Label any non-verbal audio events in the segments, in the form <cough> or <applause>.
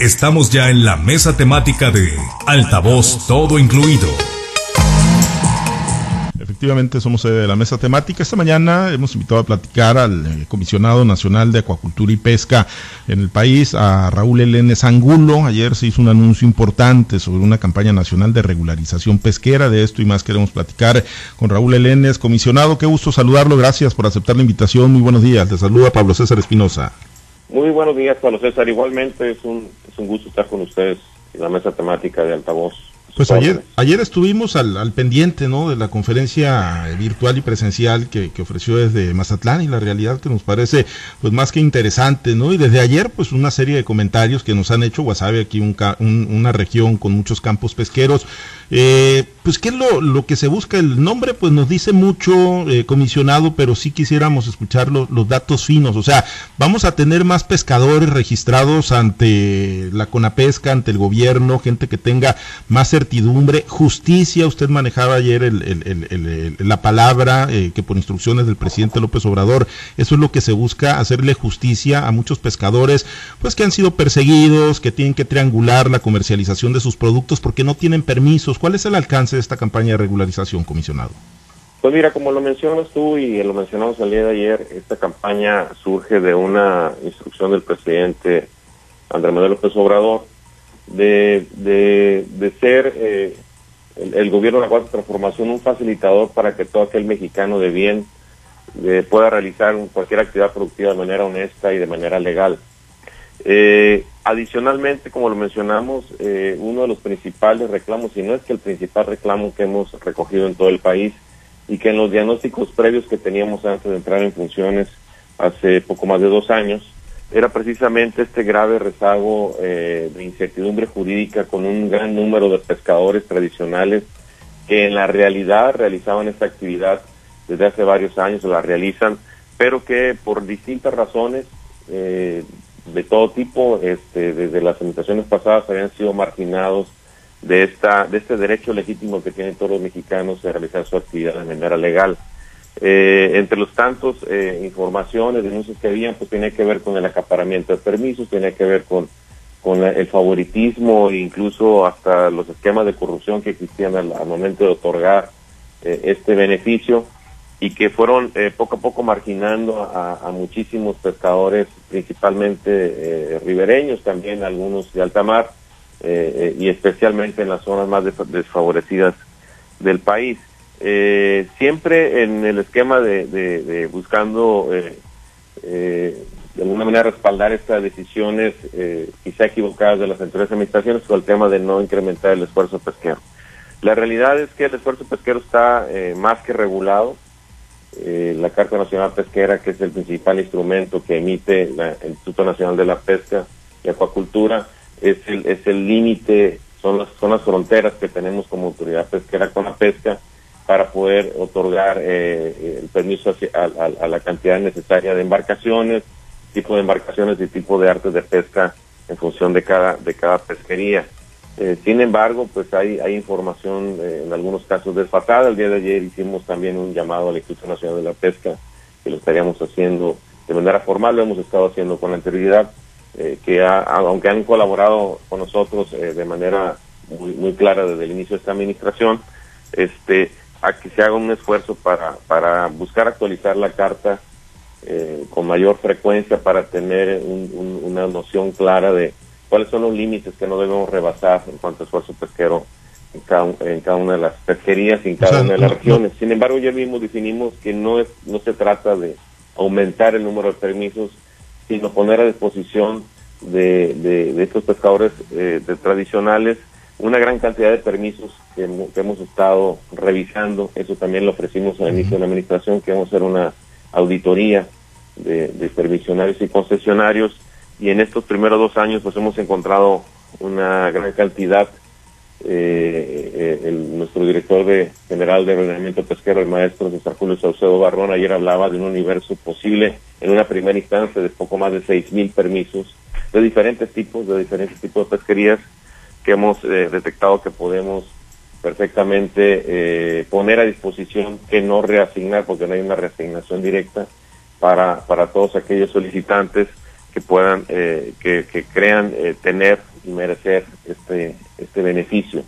Estamos ya en la mesa temática de Altavoz Todo Incluido. Efectivamente, somos de la mesa temática. Esta mañana hemos invitado a platicar al eh, comisionado nacional de acuacultura y pesca en el país, a Raúl Elene Angulo. Ayer se hizo un anuncio importante sobre una campaña nacional de regularización pesquera. De esto y más queremos platicar con Raúl Elenes. Comisionado, qué gusto saludarlo. Gracias por aceptar la invitación. Muy buenos días. Te saluda Pablo César Espinosa. Muy buenos días, Pablo César. Igualmente es un, es un gusto estar con ustedes en la mesa temática de altavoz pues ayer, ayer estuvimos al, al, pendiente ¿no? de la conferencia virtual y presencial que, que, ofreció desde Mazatlán y la realidad que nos parece pues más que interesante, ¿no? Y desde ayer pues una serie de comentarios que nos han hecho Guasave, aquí un, un, una región con muchos campos pesqueros. Eh, pues qué es lo, lo, que se busca, el nombre pues nos dice mucho eh, comisionado, pero sí quisiéramos escuchar lo, los datos finos, o sea, vamos a tener más pescadores registrados ante la CONAPESCA, ante el gobierno, gente que tenga más certidumbre, justicia, usted manejaba ayer el, el, el, la palabra eh, que por instrucciones del presidente López Obrador, eso es lo que se busca, hacerle justicia a muchos pescadores, pues que han sido perseguidos, que tienen que triangular la comercialización de sus productos porque no tienen permisos. ¿Cuál es el alcance de esta campaña de regularización, comisionado? Pues mira, como lo mencionas tú y lo mencionamos el día de ayer, esta campaña surge de una instrucción del presidente Andrés Manuel López Obrador, de, ser eh, el, el, gobierno de la cuarta transformación un facilitador para que todo aquel mexicano de bien eh, pueda realizar cualquier actividad productiva de manera honesta y de manera legal. Eh, adicionalmente, como lo mencionamos, eh, uno de los principales reclamos, y no es que el principal reclamo que hemos recogido en todo el país, y que en los diagnósticos previos que teníamos antes de entrar en funciones hace poco más de dos años, era precisamente este grave rezago eh, de incertidumbre jurídica con un gran número de pescadores tradicionales que en la realidad realizaban esta actividad desde hace varios años, la realizan, pero que por distintas razones eh, de todo tipo, este, desde las administraciones pasadas habían sido marginados de esta, de este derecho legítimo que tienen todos los mexicanos de realizar su actividad de manera legal. Eh, entre los tantos eh, informaciones, denuncias que habían, pues tenía que ver con el acaparamiento de permisos, tenía que ver con, con el favoritismo e incluso hasta los esquemas de corrupción que existían al, al momento de otorgar eh, este beneficio y que fueron eh, poco a poco marginando a, a muchísimos pescadores, principalmente eh, ribereños, también algunos de alta mar eh, y especialmente en las zonas más desfavorecidas del país. Eh, siempre en el esquema de, de, de buscando eh, eh, de alguna manera respaldar estas decisiones eh, quizá equivocadas de las anteriores administraciones con el tema de no incrementar el esfuerzo pesquero. La realidad es que el esfuerzo pesquero está eh, más que regulado. Eh, la Carta Nacional Pesquera, que es el principal instrumento que emite la, el Instituto Nacional de la Pesca y Acuacultura, es el es el límite, son las, son las fronteras que tenemos como autoridad pesquera con la pesca para poder otorgar eh, el permiso hacia, a, a, a, la cantidad necesaria de embarcaciones, tipo de embarcaciones y tipo de artes de pesca en función de cada, de cada pesquería. Eh, sin embargo, pues hay, hay información eh, en algunos casos desfasada. El día de ayer hicimos también un llamado al Instituto Nacional de la Pesca, que lo estaríamos haciendo de manera formal, lo hemos estado haciendo con anterioridad, eh, que ha, aunque han colaborado con nosotros de manera muy, muy clara desde el inicio de esta administración, este, a que se haga un esfuerzo para, para buscar actualizar la carta eh, con mayor frecuencia para tener un, un, una noción clara de cuáles son los límites que no debemos rebasar en cuanto a esfuerzo pesquero en cada, en cada una de las pesquerías y en cada o sea, una de las no, regiones. Sin embargo, ya mismo definimos que no es no se trata de aumentar el número de permisos, sino poner a disposición de, de, de estos pescadores eh, de tradicionales una gran cantidad de permisos que, que, hemos estado revisando. Eso también lo ofrecimos al inicio de la administración, que vamos a hacer una auditoría de, de permisionarios y concesionarios. Y en estos primeros dos años pues hemos encontrado una gran cantidad. Eh, eh, el, nuestro director de general de ordenamiento pesquero, el maestro César Julio Saucedo Barrón, ayer hablaba de un universo posible en una primera instancia de poco más de seis mil permisos de diferentes tipos, de diferentes tipos de pesquerías que hemos eh, detectado que podemos perfectamente eh, poner a disposición que no reasignar, porque no hay una reasignación directa para, para todos aquellos solicitantes que puedan, que, que, crean tener y merecer este, este beneficio.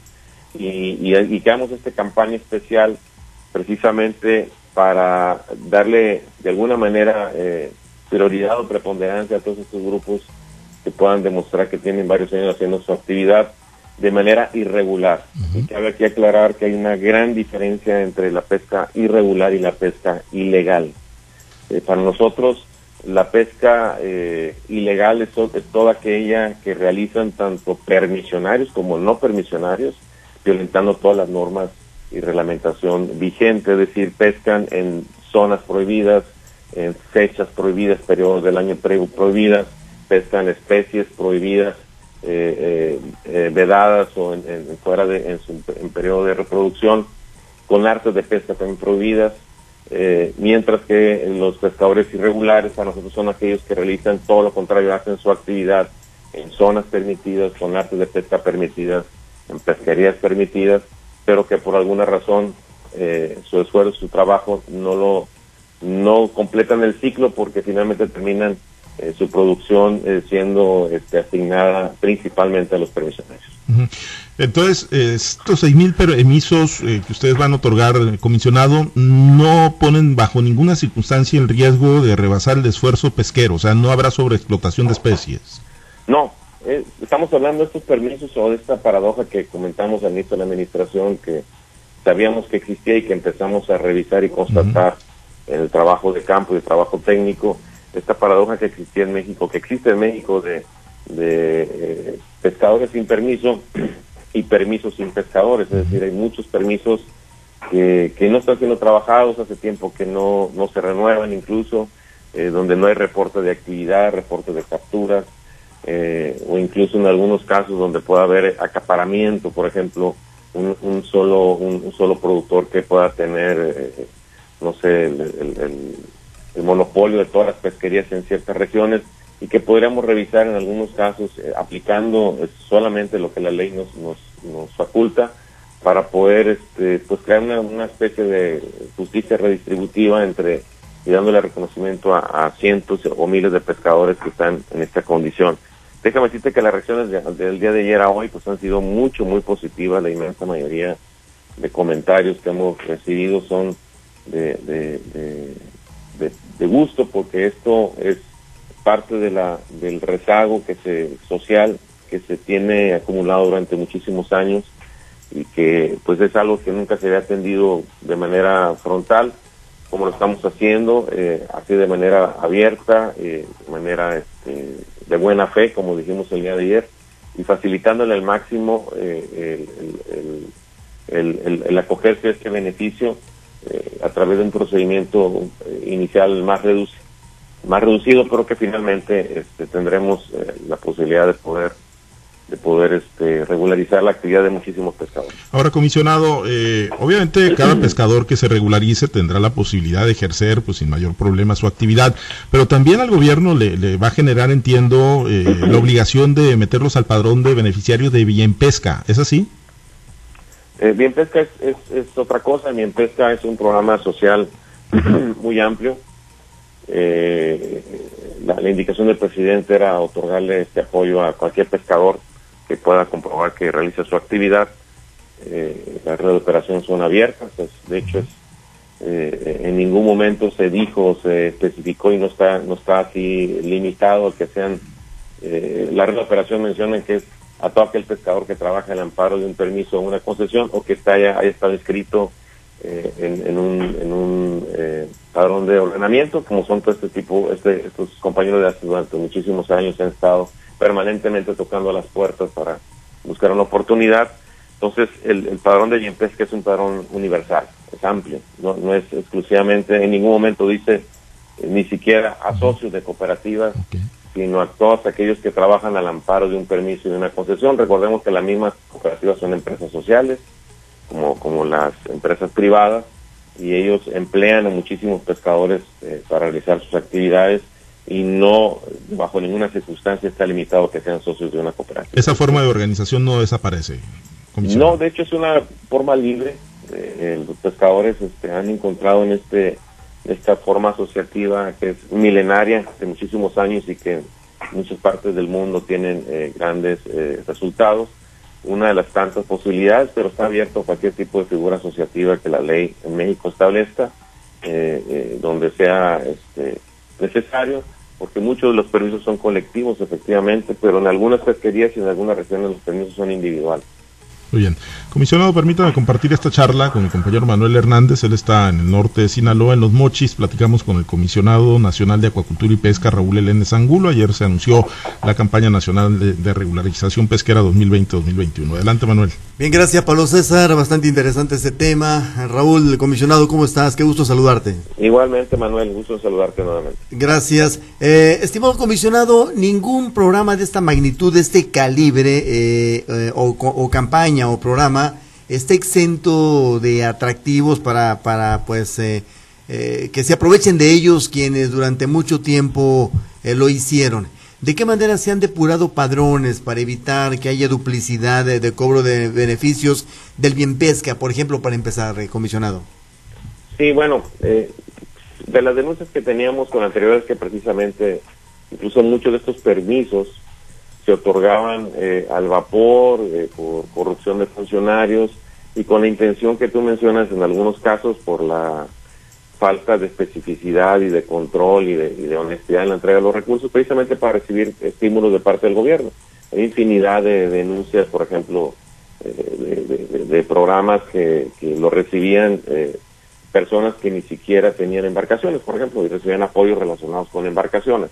Y, y, que hagamos esta campaña especial precisamente para darle de alguna manera prioridad o preponderancia a todos estos grupos que puedan demostrar que tienen varios años haciendo su actividad de manera irregular. Y cabe aquí aclarar que hay una gran diferencia entre la pesca irregular y la pesca ilegal. Eh, para nosotros, la pesca eh, ilegal es, es, toda aquella que realizan tanto permisionarios como no permisionarios, violentando todas las normas y reglamentación vigente, es decir, pescan en zonas prohibidas, en fechas prohibidas, periodos del año prohibidas, pescan especies prohibidas, eh, eh, eh, vedadas o en, fuera de en, su, en periodo de reproducción, con artes de pesca también prohibidas, mientras que los pescadores irregulares para nosotros son aquellos que realizan todo lo contrario, hacen su actividad en zonas permitidas, con artes de pesca permitidas, en pesquerías permitidas, pero que por alguna razón su esfuerzo, su trabajo no lo no completan el ciclo porque finalmente terminan eh, su producción eh, siendo este, asignada principalmente a los permisionarios. Entonces, estos seis mil permisos eh, que ustedes van a otorgar, comisionado, no ponen bajo ninguna circunstancia el riesgo de rebasar el esfuerzo pesquero, o sea, no habrá sobreexplotación de especies. No, estamos hablando de estos permisos o de esta paradoja que comentamos al inicio de la administración, que sabíamos que existía y que empezamos a revisar y constatar el trabajo de campo y el trabajo técnico, esta paradoja que existía en México, que existe en México de, de eh, pescadores sin permiso y permisos sin pescadores, es decir, hay muchos permisos que, que no están siendo trabajados hace tiempo que no, no se renuevan incluso, eh, donde no hay reporte de actividad, reporte de capturas, eh, o incluso en algunos casos donde pueda haber acaparamiento, por ejemplo, un, un solo un, solo productor que pueda tener no sé, el, monopolio de todas las pesquerías en ciertas regiones y que podríamos revisar en algunos casos eh, aplicando eh, solamente lo que la ley nos, nos, nos faculta para poder este, pues crear una, especie de justicia redistributiva entre y dándole reconocimiento a, cientos o miles de pescadores que están en esta condición. Déjame decirte que las reacciones del día de ayer a hoy pues han sido mucho, muy positivas. La inmensa mayoría de comentarios que hemos recibido son de, gusto porque esto es parte de la, del rezago que se, social que se tiene acumulado durante muchísimos años y que pues es algo que nunca se había atendido de manera frontal como lo estamos haciendo, eh, así de manera abierta, eh, de manera este, de buena fe, como dijimos el día de ayer, y facilitándole al máximo eh, el, el, acogerse a este beneficio eh, a través de un procedimiento eh, inicial más reducido, más reducido, pero que finalmente este, tendremos eh, la posibilidad de poder de poder este, regularizar la actividad de muchísimos pescadores. Ahora, comisionado, obviamente cada <clears throat> pescador que se regularice tendrá la posibilidad de ejercer pues sin mayor problema su actividad, pero también al gobierno le, le va a generar, entiendo, la obligación de meterlos al padrón de beneficiarios de bien pesca, ¿es así? Eh, Bien Pesca es, es, otra cosa, Bien Pesca es un programa social <clears throat> muy amplio. Eh, la, indicación del presidente era otorgarle este apoyo a cualquier pescador que pueda comprobar que realiza su actividad. Eh, las redes de operación son abiertas, de hecho es, eh, en ningún momento se dijo, se especificó y no está, no está así limitado que sean, la red de operación menciona que es a todo aquel pescador que trabaja en el amparo de un permiso o una concesión o que está haya, haya estado inscrito eh, en, un, en un eh, padrón de ordenamiento, como son todo este tipo, este, estos compañeros de hace durante muchísimos años han estado permanentemente tocando las puertas para buscar una oportunidad. Entonces, el, el padrón de que es un padrón universal, es amplio, no, no es exclusivamente, en ningún momento dice eh, ni siquiera a socios de cooperativas, sino a todos aquellos que trabajan al amparo de un permiso y de una concesión. Recordemos que las mismas cooperativas son empresas sociales, como, como las empresas privadas, y ellos emplean a muchísimos pescadores eh, para realizar sus actividades y no, bajo ninguna circunstancia, está limitado que sean socios de una cooperativa. Esa forma de organización no desaparece. No, de hecho es una forma libre. Eh, los pescadores este, han encontrado en este esta forma asociativa que es milenaria de muchísimos años y que muchas partes del mundo tienen eh, grandes eh, resultados. Una de las tantas posibilidades, pero está abierto a cualquier tipo de figura asociativa que la ley en México establezca, donde sea este, necesario, porque muchos de los permisos son colectivos, efectivamente, pero en algunas pesquerías y en algunas regiones los permisos son individuales. Muy bien. Comisionado, permítame compartir esta charla con mi compañero Manuel Hernández. Él está en el norte de Sinaloa, en Los Mochis. Platicamos con el comisionado nacional de Acuacultura y Pesca, Raúl Eléndez Angulo. Ayer se anunció la campaña nacional de, regularización pesquera 2020-2021. Adelante, Manuel. Bien, gracias, Pablo César. Bastante interesante ese tema. Raúl, el comisionado, ¿cómo estás? Qué gusto saludarte. Igualmente, Manuel, gusto saludarte nuevamente. Gracias. Eh, estimado comisionado, ningún programa de esta magnitud, de este calibre eh, eh, o campaña o programa está exento de atractivos para, para pues, eh, eh, que se aprovechen de ellos quienes durante mucho tiempo eh, lo hicieron. ¿De qué manera se han depurado padrones para evitar que haya duplicidad de, cobro de beneficios del bien pesca, por ejemplo, para empezar, comisionado? Sí, bueno, de las denuncias que teníamos con anteriores que precisamente incluso muchos de estos permisos se otorgaban eh, al vapor eh, por corrupción de funcionarios y con la intención que tú mencionas en algunos casos por la falta de especificidad y de control y de, honestidad en la entrega de los recursos, precisamente para recibir estímulos de parte del gobierno. Hay infinidad de denuncias, por ejemplo, eh, de, programas que, que lo recibían personas que ni siquiera tenían embarcaciones, por ejemplo, y recibían apoyos relacionados con embarcaciones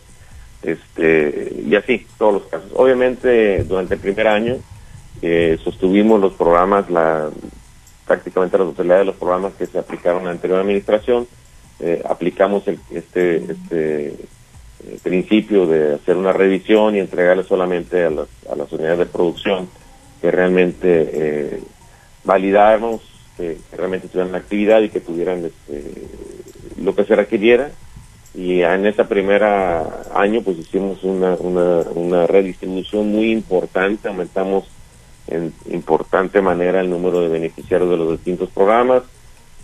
este y así todos los casos. Obviamente durante el primer año eh, sostuvimos los programas la prácticamente la totalidad de los programas que se aplicaron en la anterior administración. Eh, aplicamos el, este este eh, principio de hacer una revisión y entregarle solamente a las, a las unidades de producción que realmente eh, validáramos que, realmente tuvieran la actividad y que tuvieran este, lo que se requiriera y en esta primera año pues hicimos una, una, una redistribución muy importante, aumentamos en importante manera el número de beneficiarios de los distintos programas,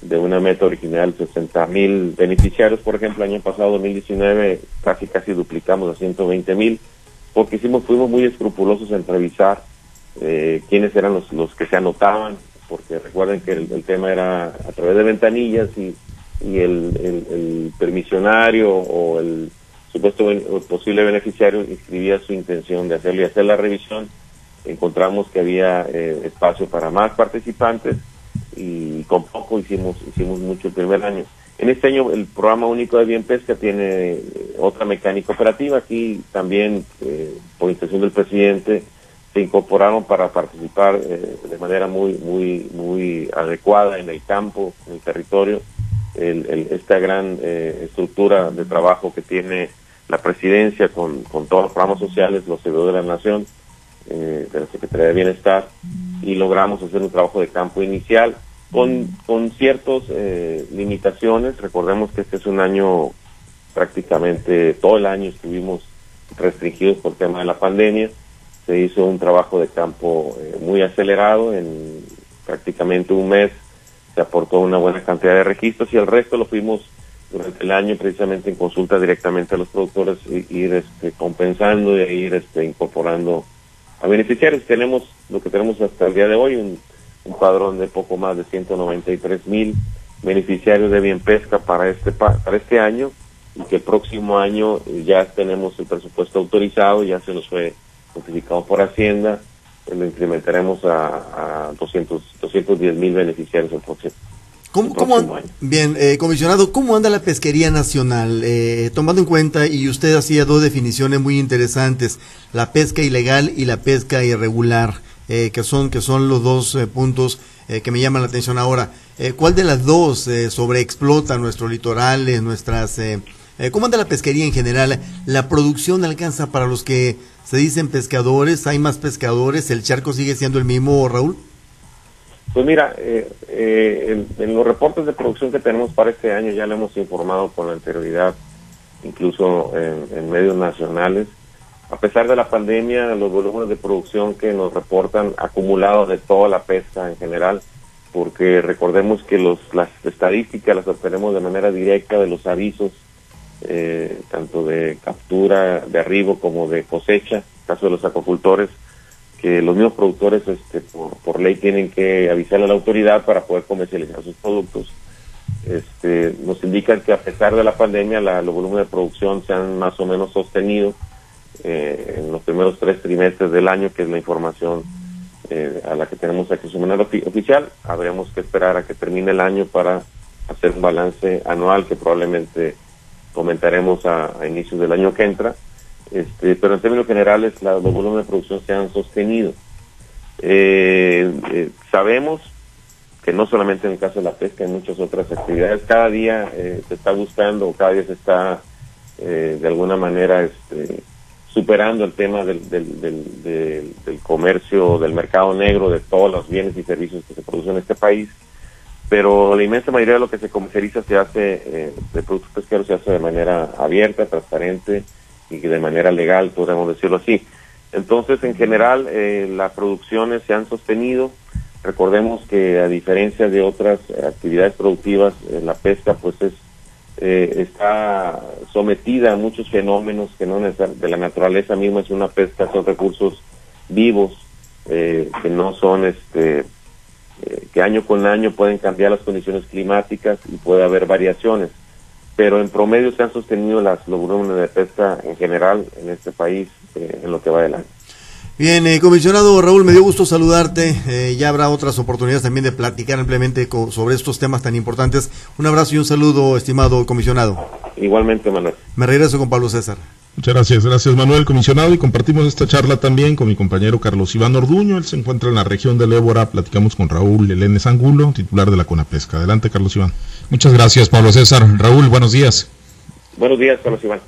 de una meta original 60 mil beneficiarios, por ejemplo, el año pasado, 2019, casi casi duplicamos a 120 mil, porque hicimos, fuimos muy escrupulosos en revisar eh, quiénes eran los, los que se anotaban, porque recuerden que el tema era a través de ventanillas y y el, el, permisionario o el supuesto posible beneficiario inscribía su intención de hacerlo y hacer la revisión, encontramos que había eh, espacio para más participantes y con poco hicimos hicimos mucho el primer año. En este año el programa único de bien pesca tiene eh, otra mecánica operativa. Aquí también, eh, por intención del presidente, se incorporaron para participar de manera muy muy muy adecuada en el campo, en el territorio, el, esta gran eh, estructura de trabajo que tiene la presidencia con, con todos los programas sociales, los servidores de la Nación, eh, de la Secretaría de Bienestar, y logramos hacer un trabajo de campo inicial con, con ciertas eh, limitaciones. Recordemos que este es un año prácticamente todo el año estuvimos restringidos por tema de la pandemia. Se hizo un trabajo de campo muy acelerado en prácticamente un mes se aportó una buena cantidad de registros y el resto lo fuimos durante el año precisamente en consulta directamente a los productores e ir este, compensando e ir este, incorporando a beneficiarios. Tenemos lo que tenemos hasta el día de hoy, un, padrón de poco más de 193 mil beneficiarios de bien pesca para este para este año y que el próximo año ya tenemos el presupuesto autorizado, ya se nos fue notificado por Hacienda lo incrementaremos a, a 200, 210 mil beneficiarios el próximo. ¿Cómo, bien, eh, comisionado, ¿cómo anda la pesquería nacional? Eh, tomando en cuenta, y usted hacía dos definiciones muy interesantes, la pesca ilegal y la pesca irregular, eh, que, son, que son los dos puntos que me llaman la atención ahora. ¿Cuál de las dos sobreexplota nuestros litorales, nuestras... ¿Cómo anda la pesquería en general? ¿La producción alcanza para los que se dicen pescadores, hay más pescadores, el charco sigue siendo el mismo, Raúl. Pues mira, eh, eh, en, los reportes de producción que tenemos para este año ya le hemos informado con anterioridad, incluso en, medios nacionales. A pesar de la pandemia, los volúmenes de producción que nos reportan acumulados de toda la pesca en general, porque recordemos que los, las estadísticas las obtenemos de manera directa de los avisos eh, tanto de captura, de arribo como de cosecha, caso de los acuacultores, que los mismos productores este, por, ley tienen que avisarle a la autoridad para poder comercializar sus productos. Este, nos indican que a pesar de la pandemia la, los volúmenes de producción se han más o menos sostenido eh, en los primeros tres trimestres del año, que es la información eh, a la que tenemos acceso de manera oficial. Habremos que esperar a que termine el año para hacer un balance anual que probablemente comentaremos a, inicios del año que entra. Este, pero en términos generales, la, los volúmenes de producción se han sostenido. Eh, eh, sabemos que no solamente en el caso de la pesca, en muchas otras actividades, cada día eh, se está buscando, cada día se está de alguna manera este, superando el tema del, del, del, comercio, del mercado negro, de todos los bienes y servicios que se producen en este país pero la inmensa mayoría de lo que se comercializa se hace, eh, de productos pesqueros se hace de manera abierta, transparente y de manera legal, podemos decirlo así. Entonces, en general, eh, las producciones se han sostenido. Recordemos que a diferencia de otras actividades productivas, eh, la pesca pues es está sometida a muchos fenómenos que no de la naturaleza misma es una pesca, son recursos vivos que no son este eh, que año con año pueden cambiar las condiciones climáticas y puede haber variaciones, pero en promedio se han sostenido las, los volúmenes de pesca en general en este país eh, en lo que va del año. Bien, eh, comisionado Raúl, me dio gusto saludarte. ya habrá otras oportunidades también de platicar ampliamente sobre estos temas tan importantes. Un abrazo y un saludo, estimado comisionado. Igualmente, Manuel. Me regreso con Pablo César. Muchas gracias, gracias Manuel, comisionado, y compartimos esta charla también con mi compañero Carlos Iván Orduño, él se encuentra en la región del Ébora, platicamos con Raúl Elenes Angulo, titular de la CONAPESCA. Adelante, Carlos Iván. Muchas gracias, Pablo César. Raúl, buenos días. Buenos días, Carlos Iván.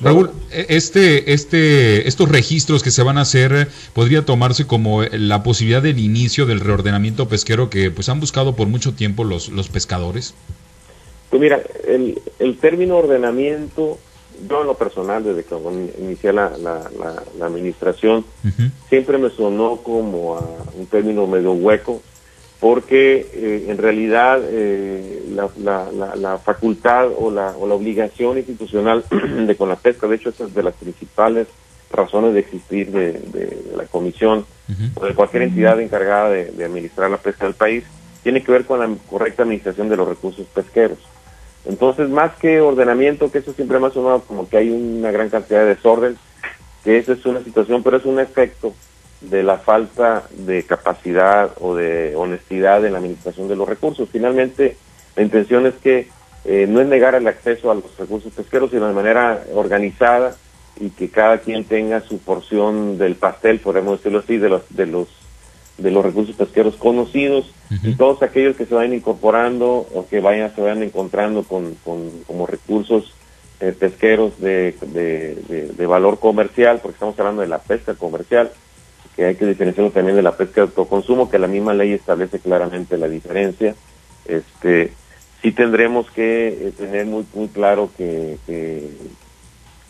Raúl, este, este, estos registros que se van a hacer podría tomarse como la posibilidad del inicio del reordenamiento pesquero que pues han buscado por mucho tiempo los, los pescadores. Pues mira, el, el término ordenamiento yo en lo personal, desde que inicié la, la, administración, siempre me sonó como a un término medio hueco, porque eh, en realidad eh, la, facultad o la, o la obligación institucional <clears throat> de con la pesca, de hecho, esa es de las principales razones de existir de, la comisión o de cualquier entidad encargada de administrar la pesca del país, tiene que ver con la correcta administración de los recursos pesqueros. Entonces, más que ordenamiento, que eso siempre me ha sonado como que hay una gran cantidad de desorden, que eso es una situación, pero es un efecto de la falta de capacidad o de honestidad en la administración de los recursos. Finalmente, la intención es que eh, no es negar el acceso a los recursos pesqueros, sino de manera organizada y que cada quien tenga su porción del pastel, podemos decirlo así, de los, de los de los recursos pesqueros conocidos y todos aquellos que se vayan incorporando o que vayan se vayan encontrando con, con como recursos eh, pesqueros de, de, valor comercial, porque estamos hablando de la pesca comercial, que hay que diferenciarlo también de la pesca de autoconsumo, que la misma ley establece claramente la diferencia. Este, sí tendremos que eh, tener muy muy claro que, que,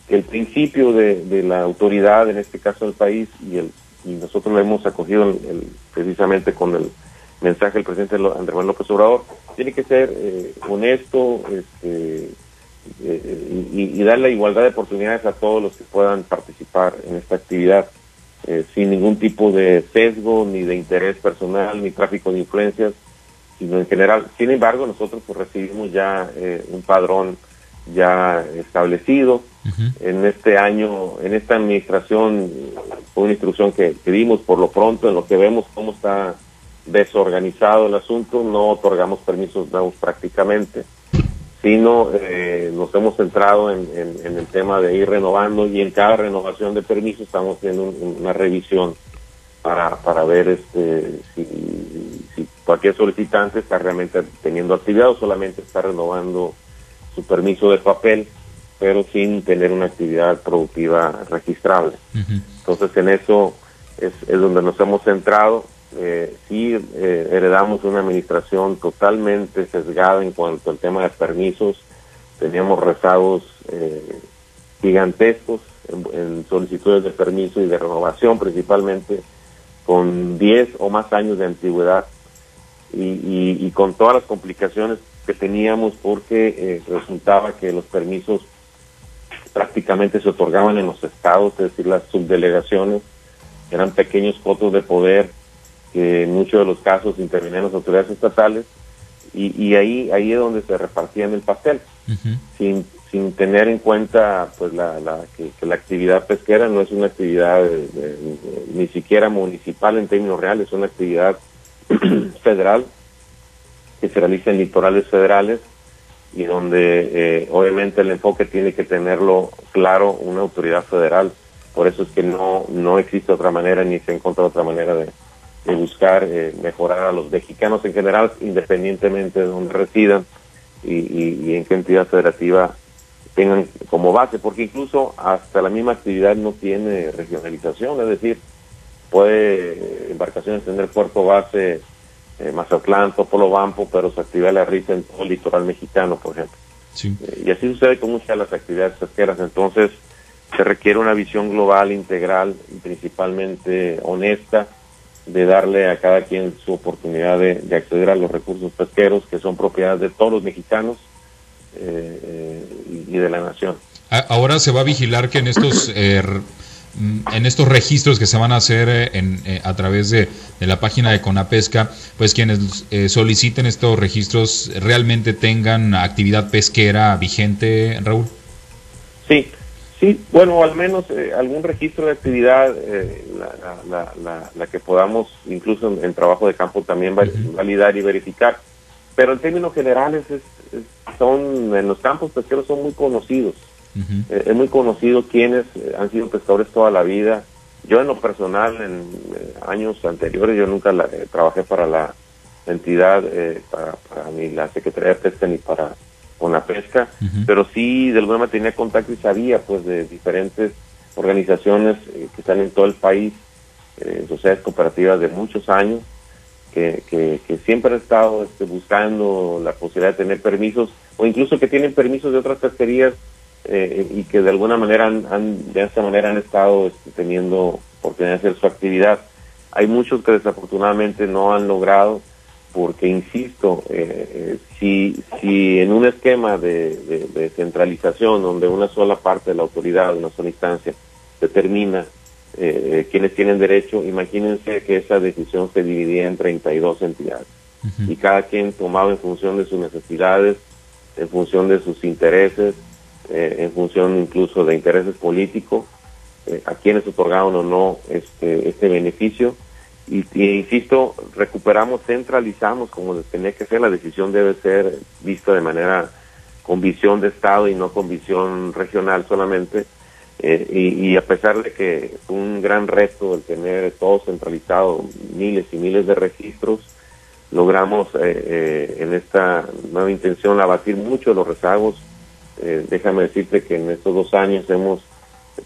que el principio de, de la autoridad, en este caso del país, y el y nosotros lo hemos acogido precisamente con el mensaje del presidente Andrés Manuel López Obrador, tiene que ser eh, honesto este, eh, y, dar la igualdad de oportunidades a todos los que puedan participar en esta actividad, eh, sin ningún tipo de sesgo, ni de interés personal, ni tráfico de influencias, sino en general. Sin embargo, nosotros pues, recibimos ya un padrón ya establecido. En este año, en esta administración, fue una instrucción que, dimos. Por lo pronto, en lo que vemos cómo está desorganizado el asunto, no otorgamos permisos nuevos prácticamente, sino eh, nos hemos centrado en, el tema de ir renovando y en cada renovación de permisos estamos haciendo una revisión para, para ver este, si, si cualquier solicitante está realmente teniendo actividad o solamente está renovando su permiso de papel, pero sin tener una actividad productiva registrable. Entonces en eso es, es, donde nos hemos centrado. Eh, sí eh, heredamos una administración totalmente sesgada en cuanto al tema de permisos. Teníamos rezagos eh, gigantescos en, solicitudes de permiso y de renovación, principalmente con 10 o más años de antigüedad y, y con todas las complicaciones que teníamos porque eh, resultaba que los permisos prácticamente se otorgaban en los estados, es decir, las subdelegaciones, eran pequeños fotos de poder que en muchos de los casos intervenían las autoridades estatales y, ahí ahí es donde se repartían el pastel, sin, sin tener en cuenta pues la, la que, la actividad pesquera no es una actividad ni siquiera municipal en términos reales, es una actividad <clears throat> federal que se realiza en litorales federales y donde eh, obviamente el enfoque tiene que tenerlo claro una autoridad federal. Por eso es que no, no existe otra manera ni se encuentra otra manera de, buscar eh, mejorar a los mexicanos en general, independientemente de donde residan y, en qué entidad federativa tengan como base, porque incluso hasta la misma actividad no tiene regionalización, es decir, puede embarcaciones tener puerto base eh, Mazatlán, Topolo Bampo, pero su actividad la realiza en todo el litoral mexicano, por ejemplo. Eh, y así sucede con muchas de las actividades pesqueras. Entonces, se requiere una visión global, integral y principalmente honesta de darle a cada quien su oportunidad de, acceder a los recursos pesqueros que son propiedad de todos los mexicanos eh, y, de la nación. Ahora se va a vigilar que en estos Mm, en estos registros que se van a hacer eh, eh, a través de, la página de Conapesca, pues quienes eh, soliciten estos registros realmente tengan actividad pesquera vigente, Raúl. Sí, sí, bueno, al menos algún registro de actividad, la, que podamos incluso en, trabajo de campo también validar y verificar. Pero en términos generales son en los campos pesqueros son muy conocidos. Eh, es muy conocido quienes eh, han sido pescadores toda la vida. Yo en lo personal, en eh, años anteriores, yo nunca trabajé para la entidad, para, ni la Secretaría de Pesca ni para con la pesca, pero sí de alguna manera tenía contacto y sabía pues de diferentes organizaciones que están en todo el país, sociedades cooperativas de muchos años, que, que, siempre han estado este, buscando la posibilidad de tener permisos o incluso que tienen permisos de otras pesquerías eh, y que de alguna manera han, de esta manera han estado este, teniendo oportunidad de hacer su actividad. Hay muchos que desafortunadamente no han logrado porque, insisto, eh, eh, si, si en un esquema de, de, centralización donde una sola parte de la autoridad, una sola instancia, determina eh, quienes tienen derecho, imagínense que esa decisión se dividía en 32 entidades y cada quien tomaba en función de sus necesidades, en función de sus intereses, eh, en función incluso de intereses políticos, eh, a quienes otorgaron o no este, este beneficio. Y, insisto, recuperamos, centralizamos como tenía que ser, la decisión debe ser vista de manera con visión de Estado y no con visión regional solamente. Eh, y, a pesar de que fue un gran reto el tener todo centralizado, miles y miles de registros, logramos en esta nueva intención abatir mucho los rezagos, eh, déjame decirte que en estos dos años hemos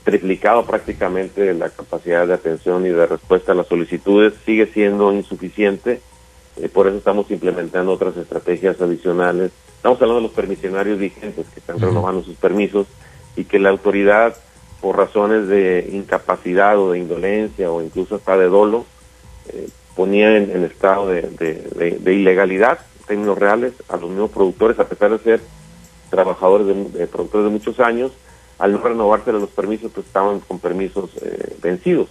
triplicado prácticamente la capacidad de atención y de respuesta a las solicitudes. Sigue siendo insuficiente, eh, por eso estamos implementando otras estrategias adicionales. Estamos hablando de los permisionarios vigentes que están renovando sus permisos y que la autoridad, por razones de incapacidad o de indolencia o incluso hasta de dolo, eh, ponía en, estado de, de ilegalidad, en términos reales, a los mismos productores, a pesar de ser trabajadores de, productores de muchos años, al no renovarse los permisos, pues estaban con permisos eh, vencidos.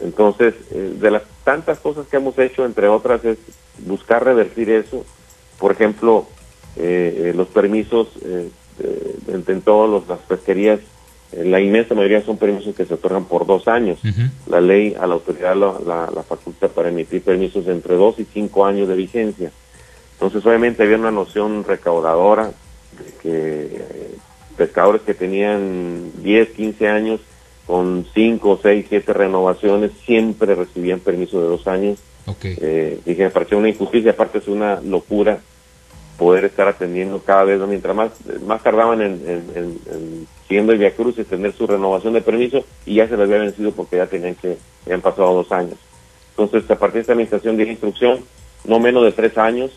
Entonces, eh, de las tantas cosas que hemos hecho, entre otras, es buscar revertir eso. Por ejemplo, eh, los permisos en, todas las pesquerías, la inmensa mayoría son permisos que se otorgan por dos años. La ley a la autoridad la, la, faculta para emitir permisos entre dos y cinco años de vigencia. Entonces, obviamente había una noción recaudadora que pescadores que tenían 10, 15 años con 5, 6, 7 renovaciones siempre recibían permiso de dos años. Eh, dije, me pareció una injusticia, aparte es una locura poder estar atendiendo cada vez, mientras más más tardaban en, en, en, siguiendo el Via Cruz y tener su renovación de permiso y ya se les había vencido porque ya tenían que, habían pasado dos años. Entonces, a partir de esta administración de instrucción, no menos de tres años,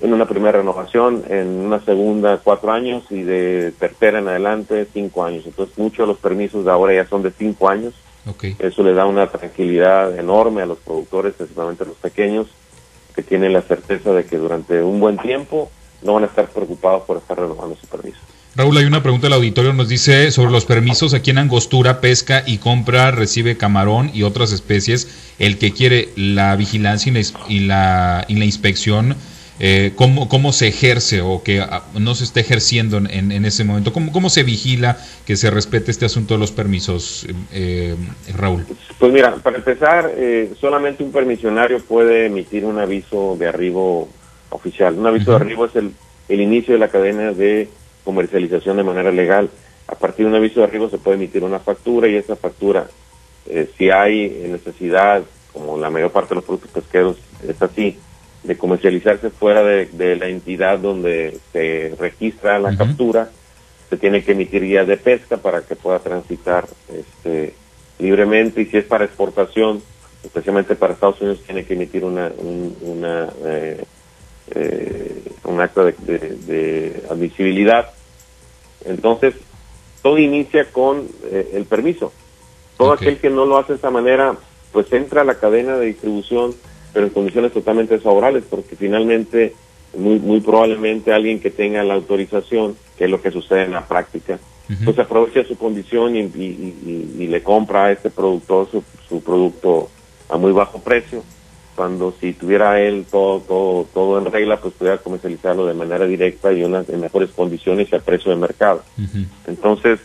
en una primera renovación, en una segunda cuatro años y de tercera en adelante cinco años. Entonces muchos de los permisos de ahora ya son de cinco años. Eso le da una tranquilidad enorme a los productores, especialmente a los pequeños, que tienen la certeza de que durante un buen tiempo no van a estar preocupados por estar renovando su permiso. Raúl, hay una pregunta del auditorio, nos dice sobre los permisos, aquí en Angostura pesca y compra, recibe camarón y otras especies, el que quiere la vigilancia y la, y la, inspección, eh, ¿cómo, ¿cómo, se ejerce o que ah, no se esté ejerciendo en, en ese momento? ¿Cómo, ¿Cómo, se vigila que se respete este asunto de los permisos, eh, Raúl? Pues mira, para empezar, eh, solamente un permisionario puede emitir un aviso de arribo oficial. Un aviso de arribo es el, el inicio de la cadena de comercialización de manera legal. A partir de un aviso de arribo se puede emitir una factura y esa factura, eh, si hay necesidad, como la mayor parte de los productos pesqueros es así, de comercializarse fuera de, la entidad donde se registra la captura, se tiene que emitir guías de pesca para que pueda transitar este, libremente y si es para exportación, especialmente para Estados Unidos, tiene que emitir una, una eh, eh, un acto de, admisibilidad. Entonces, todo inicia con eh, el permiso. Todo aquel que no lo hace de esa manera, pues entra a la cadena de distribución, pero en condiciones totalmente desfavorables, porque finalmente, muy, muy probablemente alguien que tenga la autorización, que es lo que sucede en la práctica, pues aprovecha su condición y, le compra a este productor su, su producto a muy bajo precio. Cuando si tuviera él todo, todo, todo en regla, pues pudiera comercializarlo de manera directa y en mejores condiciones y a precio de mercado. Entonces,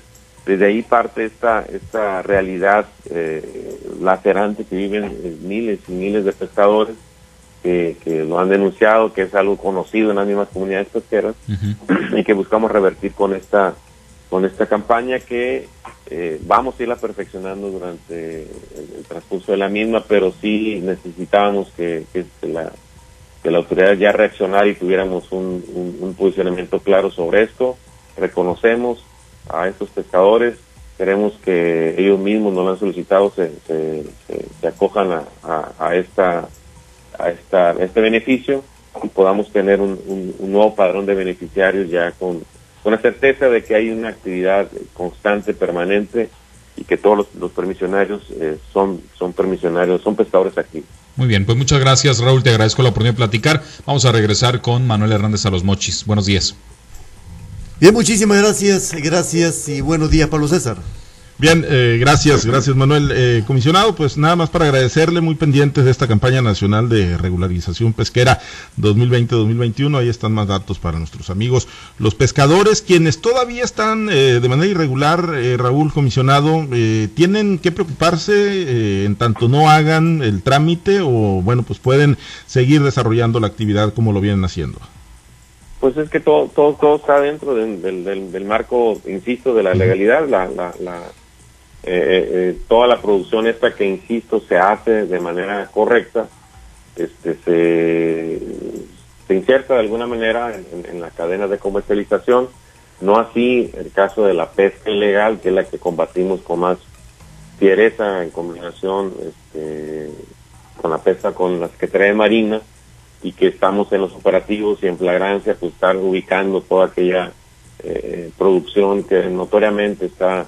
desde ahí parte esta, esta realidad eh, lacerante que viven eh, miles y miles de pescadores que, que, lo han denunciado, que es algo conocido en las mismas comunidades pesqueras <clears throat> y que buscamos revertir con esta, con esta campaña que eh, vamos a irla perfeccionando durante el, transcurso de la misma, pero sí necesitábamos que, la, que la autoridad ya reaccionara y tuviéramos un, posicionamiento claro sobre esto. Reconocemos a estos pescadores, queremos que ellos mismos nos lo han solicitado, se, se, acojan a, a, esta, a esta, este beneficio y podamos tener un, un nuevo padrón de beneficiarios ya con con la certeza de que hay una actividad constante, permanente y que todos los, permisionarios eh, son, son permisionarios, son pescadores activos. Muy bien, pues muchas gracias Raúl, te agradezco la oportunidad de platicar. Vamos a regresar con Manuel Hernández a los Mochis. Buenos días. Bien, muchísimas gracias, gracias y buenos días Pablo César. Bien, eh, gracias, gracias Manuel. Eh, comisionado, pues nada más para agradecerle, muy pendientes de esta campaña nacional de regularización pesquera 2020-2021. Ahí están más datos para nuestros amigos, los pescadores, quienes todavía están eh, de manera irregular, Raúl, comisionado, tienen que preocuparse en tanto no hagan el trámite o, bueno, pues pueden seguir desarrollando la actividad como lo vienen haciendo. Pues es que todo, todo, todo está dentro del, del, del, marco, insisto, de la legalidad. La, la, la eh, eh, eh, toda la producción esta que, insisto, se hace de manera correcta, este, se, se inserta de alguna manera en, la cadena de comercialización, no así el caso de la pesca ilegal, que es la que combatimos con más fiereza en combinación este, con la pesca con la Secretaría de Marina, y que estamos en los operativos y en flagrancia, pues estar ubicando toda aquella producción que notoriamente está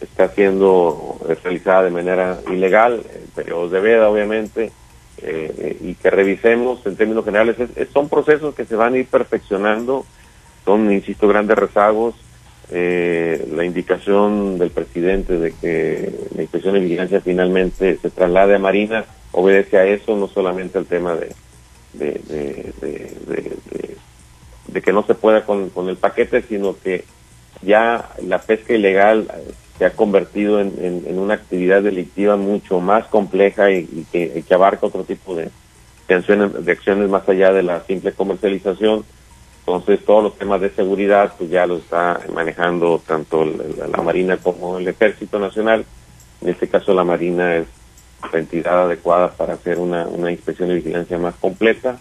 está siendo realizada de manera ilegal, en periodos de veda obviamente, eh, y que revisemos en términos generales. son procesos que se van a ir perfeccionando, son, insisto, grandes rezagos. Eh, la indicación del presidente de que la inspección de vigilancia finalmente se traslade a Marina obedece a eso, no solamente al tema de, de, de, que no se pueda con, el paquete, sino que ya la pesca ilegal se ha convertido en, una actividad delictiva mucho más compleja y, que, abarca otro tipo de, acciones, más allá de la simple comercialización. Entonces todos los temas de seguridad pues ya lo está manejando tanto la, Marina como el Ejército Nacional. En este caso la Marina es la entidad adecuada para hacer una, inspección de vigilancia más completa,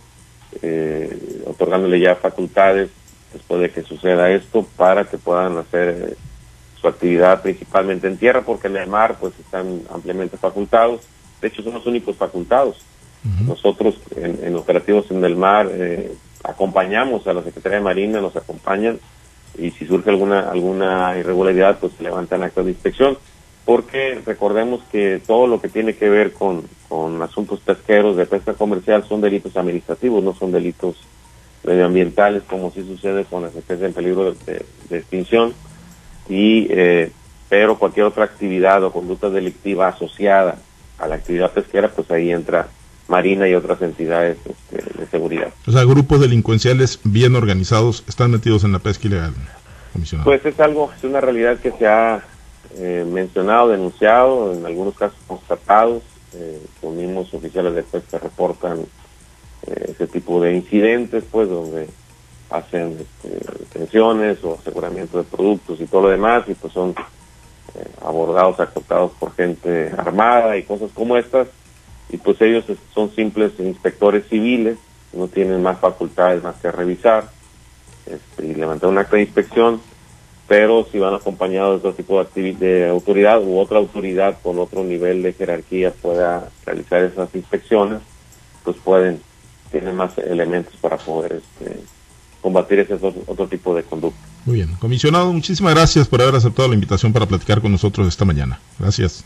eh, otorgándole ya facultades después de que suceda esto para que puedan hacer su actividad principalmente en tierra, porque en el mar pues están ampliamente facultados. De hecho, son los únicos facultados. Nosotros en, operativos en el mar eh, acompañamos a la Secretaría de Marina, nos acompañan y si surge alguna alguna irregularidad pues se levantan actos de inspección porque recordemos que todo lo que tiene que ver con, con asuntos pesqueros de pesca comercial son delitos administrativos, no son delitos medioambientales, como sí sucede con las especies en peligro de, extinción, y eh, pero cualquier otra actividad o conducta delictiva asociada a la actividad pesquera, pues ahí entra Marina y otras entidades este, de seguridad. O sea, grupos delincuenciales bien organizados están metidos en la pesca ilegal, comisionado. Pues es algo, es una realidad que se ha eh, mencionado, denunciado, en algunos casos constatados. Eh, los mismos oficiales de pesca reportan eh, ese tipo de incidentes, pues, donde hacen este, detenciones o aseguramiento de productos y todo lo demás, y pues son abordados, acotados por gente armada y cosas como estas y pues ellos son simples inspectores civiles, no tienen más facultades más que revisar este, y levantar un acta de inspección, pero si van acompañados de otro tipo de, de autoridad u otra autoridad con otro nivel de jerarquía pueda realizar esas inspecciones, pues pueden, tienen más elementos para poder este, combatir ese otro, otro tipo de conducta. Muy bien, comisionado, muchísimas gracias por haber aceptado la invitación para platicar con nosotros esta mañana. Gracias.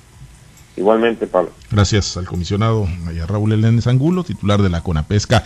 Igualmente, Pablo. Gracias al comisionado Raúl Elenes Angulo, titular de la CONAPESCA.